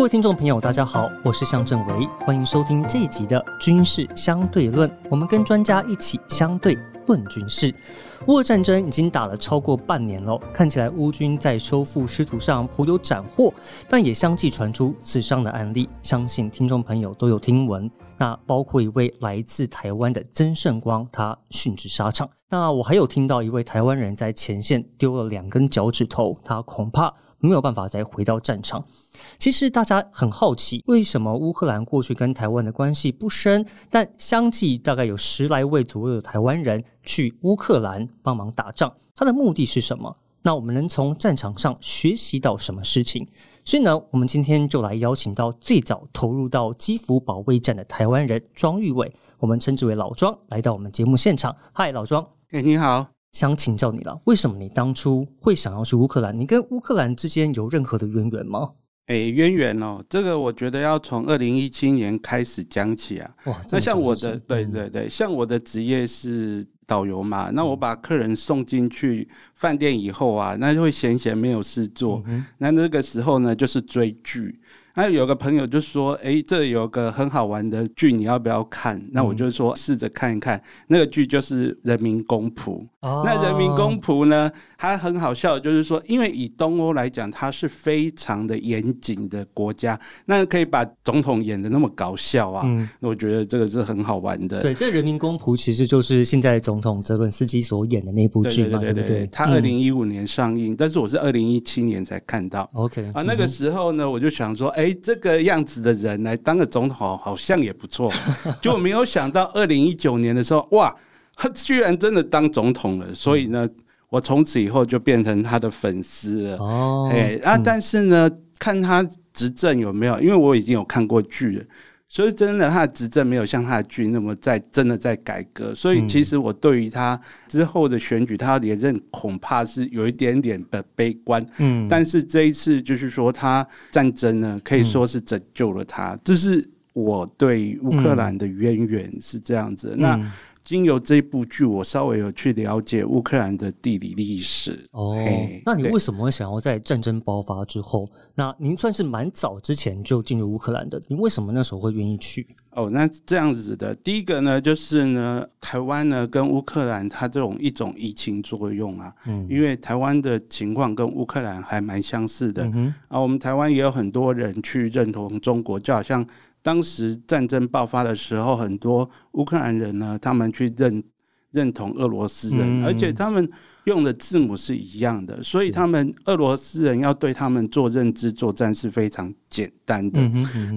各位听众朋友，大家好，我是向正维，欢迎收听这一集的军事相对论。我们跟专家一起相对论军事。乌俄战争已经打了超过半年了，看起来乌军在收复失土上颇有斩获，但也相继传出死伤的案例，相信听众朋友都有听闻。那包括一位来自台湾的曾胜光，他殉职沙场。那我还有听到一位台湾人在前线丢了两根脚趾头，他恐怕。没有办法再回到战场。其实大家很好奇，为什么乌克兰过去跟台湾的关系不深，但相继大概有十来位左右的台湾人去乌克兰帮忙打仗，他的目的是什么？那我们能从战场上学习到什么事情？所以呢，我们今天就来邀请到最早投入到基辅保卫战的台湾人庄玉伟，我们称之为老庄，来到我们节目现场。嗨，老庄。哎，你好。想请教你了，为什么你当初会想要去乌克兰？你跟乌克兰之间有任何的渊源吗？哎，渊源哦，这个我觉得要从二零一七年开始讲起啊。哇，那像我的，对对对，像我的职业是导游嘛，那我把客人送进去饭店以后啊，那就会闲闲没有事做，那那个时候呢，就是追剧。那有个朋友就说：“哎，这有个很好玩的剧，你要不要看？”那我就说试着看一看。那个剧就是《人民公仆》。哦那《人民公仆》呢，它很好笑，就是说，因为以东欧来讲，它是非常的严谨的国家，那可以把总统演的那么搞笑啊。嗯我觉得这个是很好玩的。对，这《人民公仆》其实就是现在总统泽伦斯基所演的那部剧嘛，对不对？他二零一五年上映，但是我是二零一七年才看到。OK 啊，那个时候呢，我就想说。哎，这个样子的人来当个总统，好像也不错。就没有想到二零一九年的时候，哇，他 居然真的当总统了。所以呢，我从此以后就变成他的粉丝了。哦，哎，啊，但是呢，看他执政有没有，因为我已经有看过剧了。所以真的，他的执政没有像他的剧那么在真的在改革。所以其实我对于他之后的选举，他连任恐怕是有一点点的悲观。嗯，但是这一次就是说，他战争呢可以说是拯救了他。这是我对乌克兰的渊源是这样子。那。经由这部剧，我稍微有去了解乌克兰的地理历史。哦，那你为什么会想要在战争爆发之后？那您算是蛮早之前就进入乌克兰的，您为什么那时候会愿意去？哦，那这样子的，第一个呢，就是呢，台湾呢跟乌克兰它这种一种疫情作用啊，嗯，因为台湾的情况跟乌克兰还蛮相似的，嗯啊，我们台湾也有很多人去认同中国，就好像。当时战争爆发的时候，很多乌克兰人呢，他们去认认同俄罗斯人，而且他们用的字母是一样的，所以他们俄罗斯人要对他们做认知作战是非常简单的。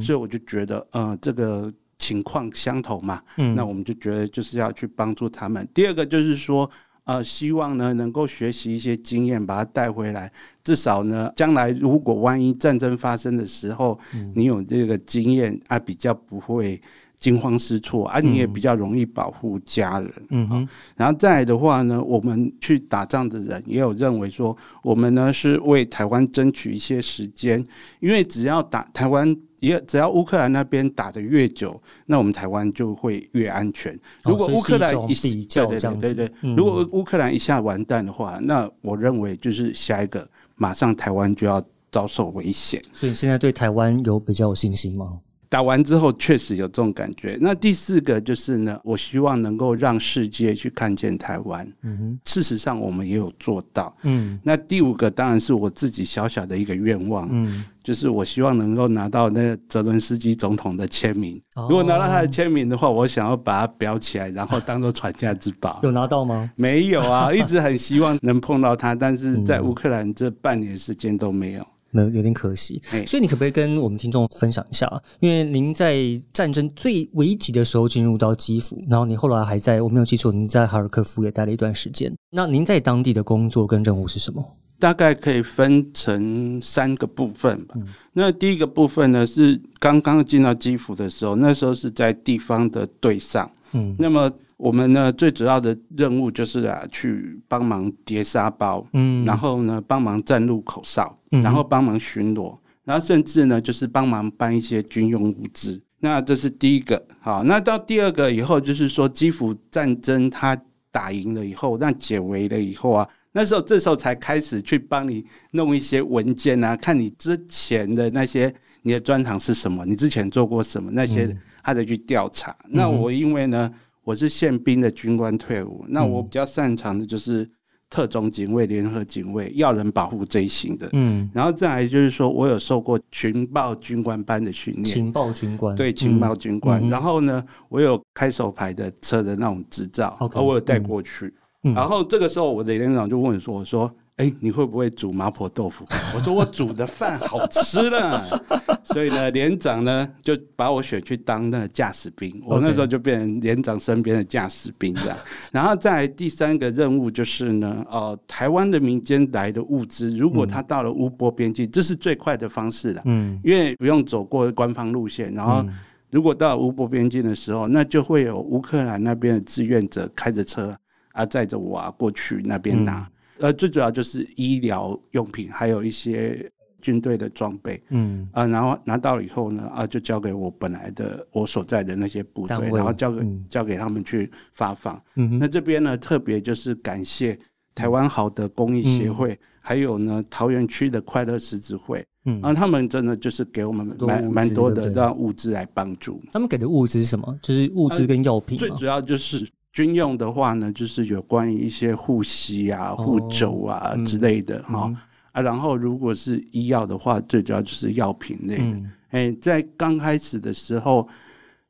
所以我就觉得，呃，这个情况相同嘛，那我们就觉得就是要去帮助他们。第二个就是说。呃，希望呢能够学习一些经验，把它带回来。至少呢，将来如果万一战争发生的时候，你有这个经验啊，比较不会惊慌失措啊，你也比较容易保护家人。嗯哼。然后再来的话呢，我们去打仗的人也有认为说，我们呢是为台湾争取一些时间，因为只要打台湾。也只要乌克兰那边打的越久，那我们台湾就会越安全。如果乌克兰一对对对对对，如果乌克兰一下完蛋的话，那我认为就是下一个马上台湾就要遭受危险。所以现在对台湾有比较有信心吗？打完之后确实有这种感觉。那第四个就是呢，我希望能够让世界去看见台湾。嗯哼，事实上我们也有做到。嗯，那第五个当然是我自己小小的一个愿望。嗯，就是我希望能够拿到那泽伦斯基总统的签名。如果拿到他的签名的话，我想要把它裱起来，然后当做传家之宝。有拿到吗？没有啊，一直很希望能碰到他，但是在乌克兰这半年时间都没有。有有点可惜，所以你可不可以跟我们听众分享一下？因为您在战争最危急的时候进入到基辅，然后你后来还在我没有记错，您在哈尔科夫也待了一段时间。那您在当地的工作跟任务是什么？大概可以分成三个部分吧。那第一个部分呢，是刚刚进到基辅的时候，那时候是在地方的队上。嗯，那么。我们呢最主要的任务就是啊，去帮忙叠沙包，嗯，然后呢帮忙站路口哨，然后帮忙巡逻，然后甚至呢就是帮忙搬一些军用物资。那这是第一个，好，那到第二个以后就是说基辅战争他打赢了以后，那解围了以后啊，那时候这时候才开始去帮你弄一些文件啊，看你之前的那些。你的专长是什么？你之前做过什么？那些他得去调查。那我因为呢，我是宪兵的军官退伍，那我比较擅长的就是特种警卫、联合警卫、要人保护这一型的。嗯，然后再来就是说我有受过情报军官班的训练，情报军官对情报军官。然后呢，我有开手牌的车的那种执照，我有带过去。然后这个时候，我的连长就问说：“我说。”哎，你会不会煮麻婆豆腐？我说我煮的饭好吃了，所以呢，连长呢就把我选去当那个驾驶兵。我那时候就变成连长身边的驾驶兵这样。然后再第三个任务就是呢，呃，台湾的民间来的物资，如果他到了乌波边境，这是最快的方式了。嗯，因为不用走过官方路线。然后如果到乌波边境的时候，那就会有乌克兰那边的志愿者开着车啊，载着我啊过去那边拿。呃，最主要就是医疗用品，还有一些军队的装备，嗯，啊，然后拿到了以后呢，啊，就交给我本来的我所在的那些部队，然后交给交给他们去发放。嗯，那这边呢，特别就是感谢台湾好的公益协会，还有呢桃园区的快乐狮子会，嗯，啊，他们真的就是给我们蛮蛮多的让物资来帮助。他们给的物资是什么？就是物资跟药品。最主要就是。军用的话呢，就是有关于一些护膝啊、护肘啊之类的哈啊。然后如果是医药的话，最主要就是药品类的。哎，在刚开始的时候，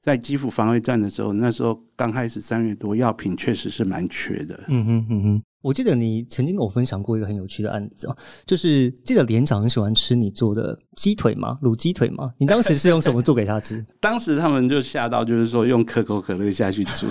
在基辅防卫战的时候，那时候刚开始三月多，药品确实是蛮缺的。嗯哼嗯哼。我记得你曾经跟我分享过一个很有趣的案子哦，就是记得连长很喜欢吃你做的鸡腿吗？卤鸡腿吗？你当时是用什么做给他吃？当时他们就吓到，就是说用可口可乐下去煮，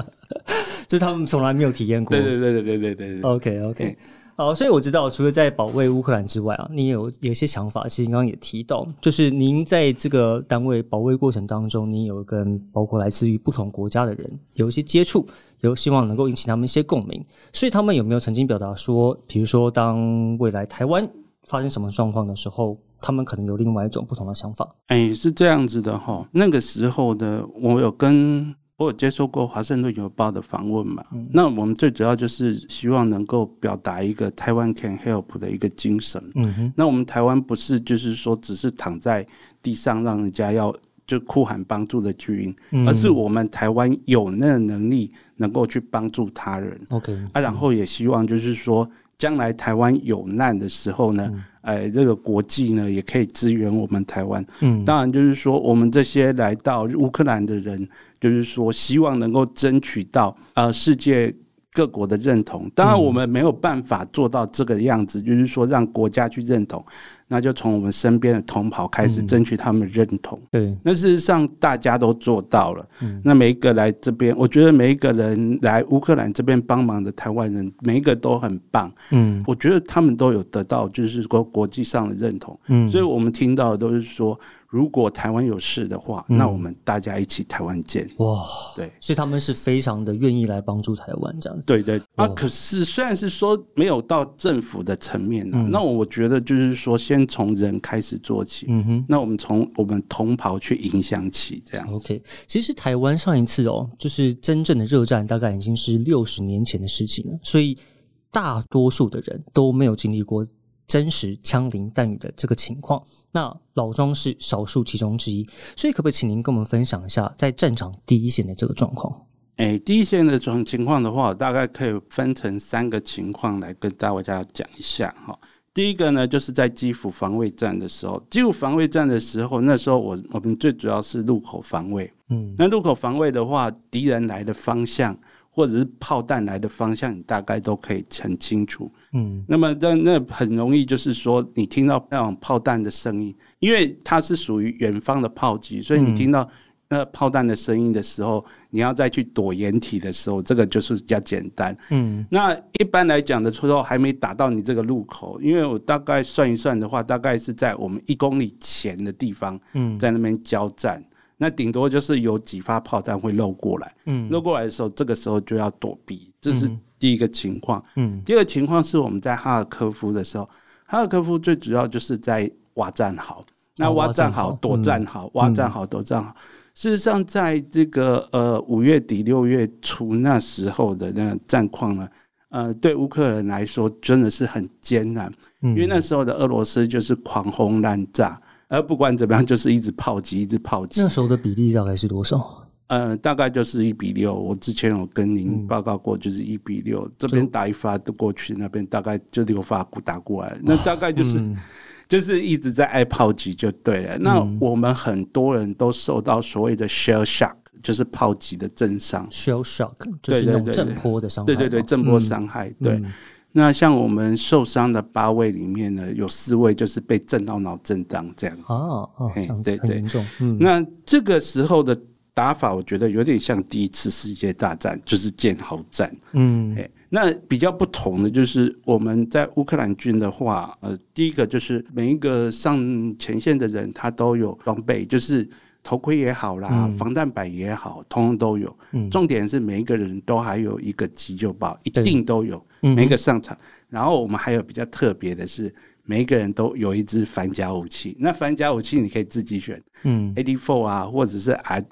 就是他们从来没有体验过。对对对对对对对。OK OK。好，所以我知道，除了在保卫乌克兰之外啊，你有有一些想法。其实刚刚也提到，就是您在这个单位保卫过程当中，你有跟包括来自于不同国家的人有一些接触，有希望能够引起他们一些共鸣。所以他们有没有曾经表达说，比如说当未来台湾发生什么状况的时候，他们可能有另外一种不同的想法？哎，是这样子的哈。那个时候的我有跟。我有接受过《华盛顿邮报》的访问嘛？那我们最主要就是希望能够表达一个台湾 can help 的一个精神。嗯哼，那我们台湾不是就是说只是躺在地上让人家要就哭喊帮助的巨婴，而是我们台湾有那个能力能够去帮助他人。OK，啊，然后也希望就是说，将来台湾有难的时候呢，哎，这个国际呢也可以支援我们台湾。嗯，当然就是说，我们这些来到乌克兰的人。就是说，希望能够争取到呃世界各国的认同。当然，我们没有办法做到这个样子，就是说让国家去认同。那就从我们身边的同袍开始争取他们认同。对，那事实上大家都做到了。嗯，那每一个来这边，我觉得每一个人来乌克兰这边帮忙的台湾人，每一个都很棒。嗯，我觉得他们都有得到，就是说国际上的认同。嗯，所以我们听到的都是说。如果台湾有事的话，那我们大家一起台湾见。哇，对，所以他们是非常的愿意来帮助台湾这样子。对对啊，可是虽然是说没有到政府的层面呢，那我觉得就是说先从人开始做起。嗯哼，那我们从我们同袍去影响起这样。OK，其实台湾上一次哦，就是真正的热战，大概已经是六十年前的事情了，所以大多数的人都没有经历过。真实枪林弹雨的这个情况，那老庄是少数其中之一，所以可不可以请您跟我们分享一下在战场第一线的这个状况？哎，第一线的这种情况的话，大概可以分成三个情况来跟大家讲一下哈。第一个呢，就是在基辅防卫战的时候，基辅防卫战的时候，那时候我我们最主要是路口防卫，嗯，那路口防卫的话，敌人来的方向。或者是炮弹来的方向，你大概都可以很清楚。嗯，那么那那很容易，就是说你听到那种炮弹的声音，因为它是属于远方的炮击，所以你听到那炮弹的声音的时候，你要再去躲掩体的时候，这个就是比较简单。嗯，那一般来讲的时候，还没打到你这个路口，因为我大概算一算的话，大概是在我们一公里前的地方，嗯，在那边交战。那顶多就是有几发炮弹会漏过来，嗯，漏过来的时候，这个时候就要躲避，这是第一个情况。嗯，第二个情况是我们在哈尔科夫的时候，哈尔科夫最主要就是在挖战壕，那挖战壕躲战壕，挖战壕躲战壕。事实上，在这个呃五月底六月初那时候的那个战况呢，呃，对乌克兰来说真的是很艰难，因为那时候的俄罗斯就是狂轰滥炸。而不管怎么样，就是一直炮击，一直炮击。那时候的比例大概是多少？呃，大概就是一比六。我之前有跟您报告过，就是一比六，这边打一发都过去，那边大概就六发打过来，那大概就是 就是一直在挨炮击就对了。那我们很多人都受到所谓的 shell shock，就是炮击的震伤。shell shock 就是那种震波的伤害。对对对，震波伤害。对。那像我们受伤的八位里面呢，有四位就是被震到脑震荡这样子。哦哦，对对，严重。嗯。那这个时候的。打法我觉得有点像第一次世界大战，就是剑豪战。嗯，哎，那比较不同的就是我们在乌克兰军的话，呃，第一个就是每一个上前线的人他都有装备，就是头盔也好啦，防弹板也好，通通都有。重点是每一个人都还有一个急救包，一定都有。每一个上场，然后我们还有比较特别的是，每一个人都有一支反甲武器。那反甲武器你可以自己选，嗯，AD Four 啊，或者是 R，。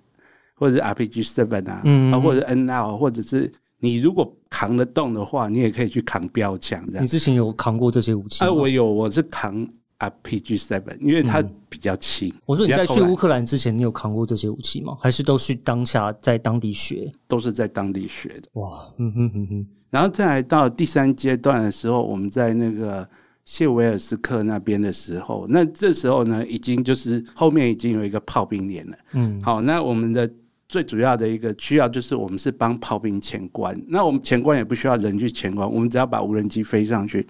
或者是 RPG Seven 啊，啊，或者 NL，或者是你如果扛得动的话，你也可以去扛标枪这样。你之前有扛过这些武器？啊，我有，我是扛 RPG Seven，因为它比较轻。我说你在去乌克兰之前，你有扛过这些武器吗？还是都是当下在当地学？都是在当地学的。哇，嗯哼哼哼。然后再来到第三阶段的时候，我们在那个谢维尔斯克那边的时候，那这时候呢，已经就是后面已经有一个炮兵连了。嗯，好，那我们的。最主要的一个需要就是我们是帮炮兵前关，那我们前关也不需要人去前关，我们只要把无人机飞上去。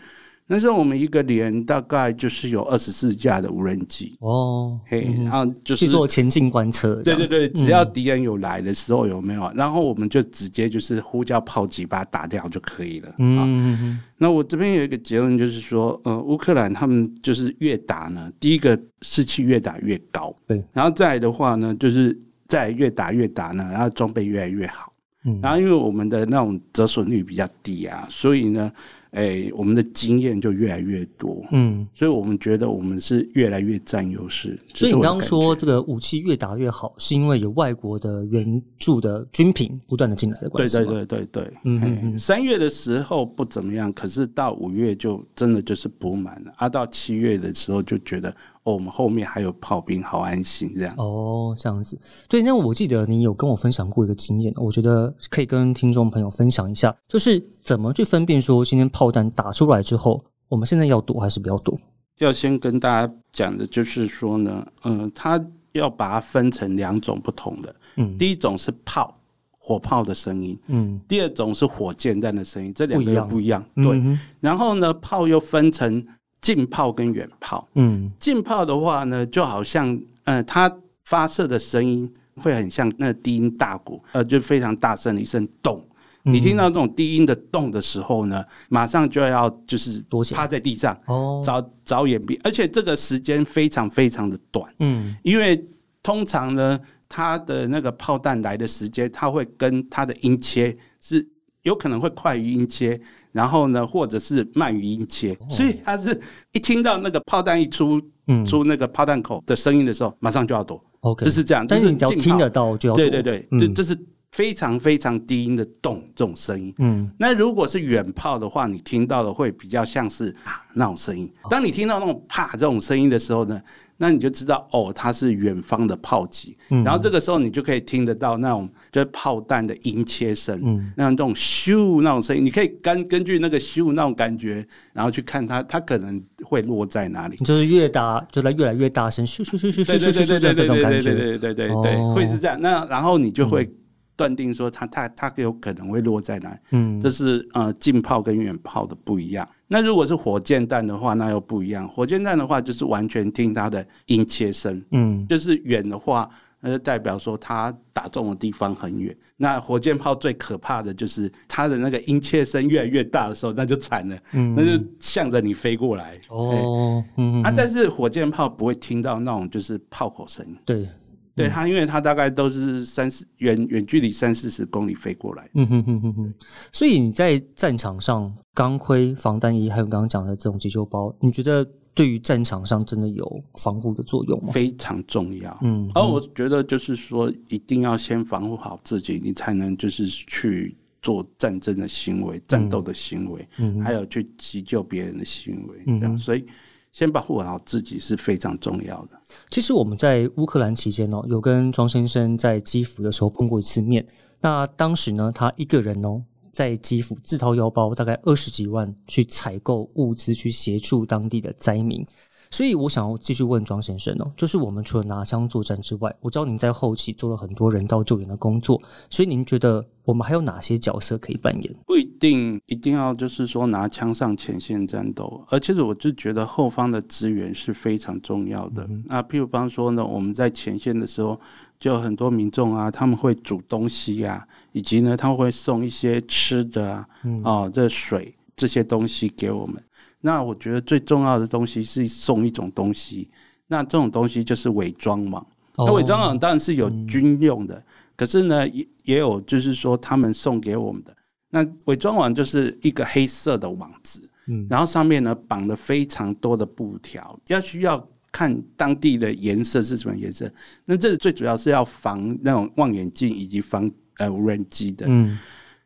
那时候我们一个连大概就是有二十四架的无人机哦，嘿，然后就是去做前进观测。对对对，只要敌人有来的时候有没有，然后我们就直接就是呼叫炮击把它打掉就可以了。嗯，那我这边有一个结论就是说，呃，乌克兰他们就是越打呢，第一个士气越打越高，对，然后再来的话呢，就是。在越打越打呢，然后装备越来越好，嗯，然后因为我们的那种折损率比较低啊，所以呢。哎，我们的经验就越来越多，嗯，所以我们觉得我们是越来越占优势。所以你刚刚说这个武器越打越好，是因为有外国的援助的军品不断的进来的关系对对对对对，嗯，三月的时候不怎么样，可是到五月就真的就是补满了，啊，到七月的时候就觉得哦，我们后面还有炮兵，好安心这样。哦，这样子。对，那我记得你有跟我分享过一个经验，我觉得可以跟听众朋友分享一下，就是怎么去分辨说今天炮。炮弹打出来之后，我们现在要躲还是不要躲？要先跟大家讲的就是说呢，嗯，它要把它分成两种不同的，嗯，第一种是炮火炮的声音，嗯，第二种是火箭弹的声音，这两个不一样，对。然后呢，炮又分成近炮跟远炮，嗯，近炮的话呢，就好像，呃，它发射的声音会很像那低音大鼓，呃，就非常大声的一声咚。你听到这种低音的动的时候呢，马上就要就是趴在地上，找找掩蔽，而且这个时间非常非常的短，嗯，因为通常呢，它的那个炮弹来的时间，它会跟它的音切是有可能会快于音切，然后呢，或者是慢鱼音切，所以他是一听到那个炮弹一出，出那个炮弹口的声音的时候，马上就要躲。OK，这是这样，但是你只要听得到就要对对对，这这是。非常非常低音的动这种声音，嗯，那如果是远炮的话，你听到的会比较像是啊那种声音。当你听到那种啪这种声音的时候呢，那你就知道哦，它是远方的炮击。然后这个时候你就可以听得到那种就是炮弹的音切声，嗯，那种咻那种声音，你可以根根据那个咻那种感觉，然后去看它它可能会落在哪里。就是越大，就来越来越大声，咻咻咻咻咻咻咻咻这种感觉，对对对对对，会是这样。那然后你就会。断定说它它它有可能会落在哪？嗯，这是呃近炮跟远炮的不一样。那如果是火箭弹的话，那又不一样。火箭弹的话就是完全听它的音切声，嗯，就是远的话，那就代表说它打中的地方很远。那火箭炮最可怕的就是它的那个音切声越来越大的时候，那就惨了，嗯，那就向着你飞过来。哦，啊，但是火箭炮不会听到那种就是炮口声，对。对它，因为它大概都是三四远远距离三四十公里飞过来。嗯哼哼哼哼。所以你在战场上，钢盔、防弹衣，还有刚刚讲的这种急救包，你觉得对于战场上真的有防护的作用吗？非常重要。嗯，而我觉得就是说，一定要先防护好自己，你才能就是去做战争的行为、战斗的行为，嗯，还有去急救别人的行为。这样，所以。先保护好自己是非常重要的。其实我们在乌克兰期间哦，有跟庄先生在基辅的时候碰过一次面。那当时呢，他一个人哦，在基辅自掏腰包，大概二十几万去采购物资，去协助当地的灾民。所以我想要继续问庄先生哦，就是我们除了拿枪作战之外，我知道您在后期做了很多人道救援的工作，所以您觉得我们还有哪些角色可以扮演？不一定一定要就是说拿枪上前线战斗，而且我就觉得后方的支援是非常重要的。那譬如方说呢，我们在前线的时候，就有很多民众啊，他们会煮东西啊，以及呢，他会送一些吃的啊，哦，这水这些东西给我们。那我觉得最重要的东西是送一种东西，那这种东西就是伪装网。那伪装网当然是有军用的，可是呢，也也有就是说他们送给我们的。那伪装网就是一个黑色的网子，嗯，然后上面呢绑了非常多的布条，要需要看当地的颜色是什么颜色。那这最主要是要防那种望远镜以及防呃无人机的。嗯，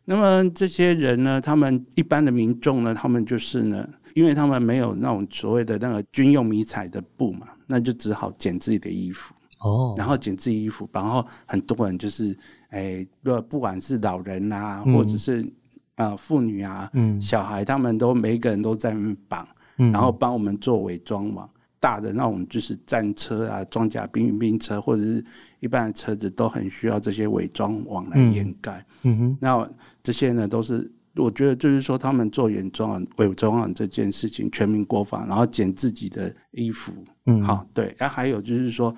那么这些人呢，他们一般的民众呢，他们就是呢。因为他们没有那种所谓的那个军用迷彩的布嘛，那就只好剪自己的衣服。哦，然后剪自己衣服，然后很多人就是哎，不不管是老人啊，或者是啊妇女啊，嗯。小孩，他们都每一个人都在绑，然后帮我们做伪装网，大的那种就是战车啊、装甲兵兵车或者是一般的车子都很需要这些伪装网来掩盖。嗯哼，那这些呢都是。我觉得就是说，他们做原装伪装这件事情，全民国防，然后剪自己的衣服，嗯，好，对。然后还有就是说，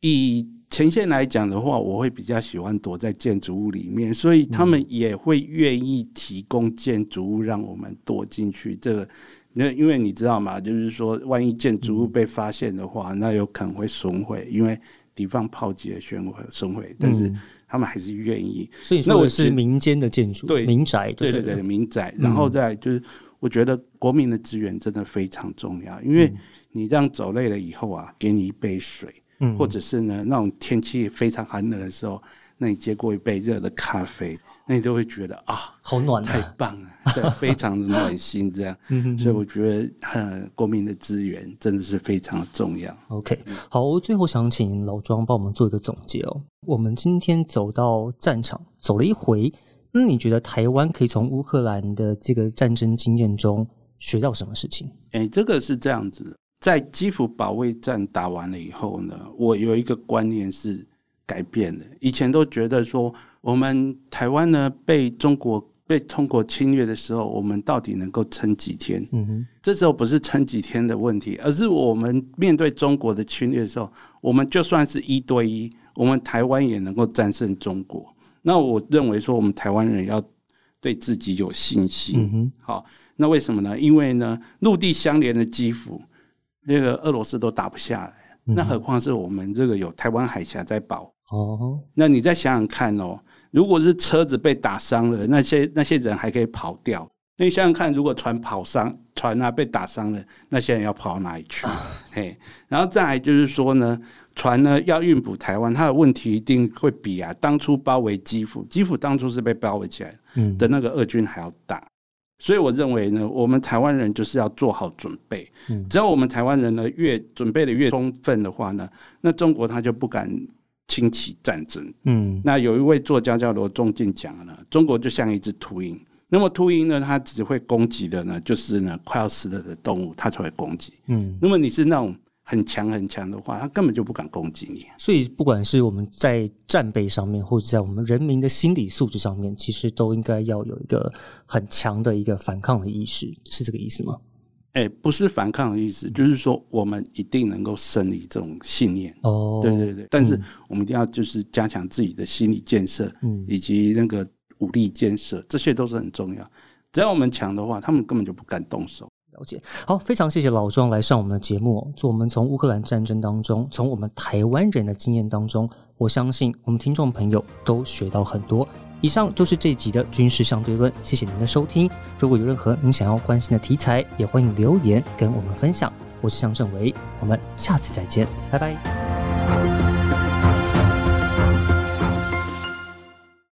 以前线来讲的话，我会比较喜欢躲在建筑物里面，所以他们也会愿意提供建筑物让我们躲进去。这个，那因为你知道吗？就是说，万一建筑物被发现的话，那有可能会损毁，因为敌方炮击的损毁损毁，但是。他们还是愿意，所以说是民间的建筑，对民宅，对对对民宅。然后再就是，我觉得国民的资源真的非常重要，因为你这样走累了以后啊，给你一杯水，或者是呢那种天气非常寒冷的时候。那你接过一杯热的咖啡，那你都会觉得啊，好暖，太棒了，对，非常的暖心，这样。所以我觉得，呃，国民的资源真的是非常的重要。OK，好，我最后想请老庄帮我们做一个总结哦。我们今天走到战场，走了一回，那你觉得台湾可以从乌克兰的这个战争经验中学到什么事情？哎，这个是这样子的，在基辅保卫战打完了以后呢，我有一个观念是。改变了，以前都觉得说，我们台湾呢被中国被中国侵略的时候，我们到底能够撑几天？嗯哼，这时候不是撑几天的问题，而是我们面对中国的侵略的时候，我们就算是一对一，我们台湾也能够战胜中国。那我认为说，我们台湾人要对自己有信心。嗯哼，好，那为什么呢？因为呢，陆地相连的基辅，那个俄罗斯都打不下来，那何况是我们这个有台湾海峡在保。哦，那你再想想看哦，如果是车子被打伤了，那些那些人还可以跑掉。那你想想看，如果船跑伤，船啊被打伤了，那些人要跑到哪里去？嘿，然后再来就是说呢，船呢要运补台湾，它的问题一定会比啊当初包围基辅，基辅当初是被包围起来的那个俄军还要大。所以我认为呢，我们台湾人就是要做好准备。只要我们台湾人呢越准备的越充分的话呢，那中国他就不敢。轻启战争，嗯，那有一位作家叫罗仲进讲了，中国就像一只秃鹰，那么秃鹰呢，它只会攻击的呢，就是呢快要死了的动物，它才会攻击，嗯，那么你是那种很强很强的话，它根本就不敢攻击你。所以不管是我们在战备上面，或者在我们人民的心理素质上面，其实都应该要有一个很强的一个反抗的意识，是这个意思吗？哎，不是反抗的意思，就是说我们一定能够胜利这种信念。哦，对对对，但是我们一定要就是加强自己的心理建设，嗯，以及那个武力建设，这些都是很重要。只要我们强的话，他们根本就不敢动手。了解，好，非常谢谢老庄来上我们的节目，做我们从乌克兰战争当中，从我们台湾人的经验当中，我相信我们听众朋友都学到很多。以上就是这一集的军事相对论，谢谢您的收听。如果有任何您想要关心的题材，也欢迎留言跟我们分享。我是向正维，我们下次再见，拜拜。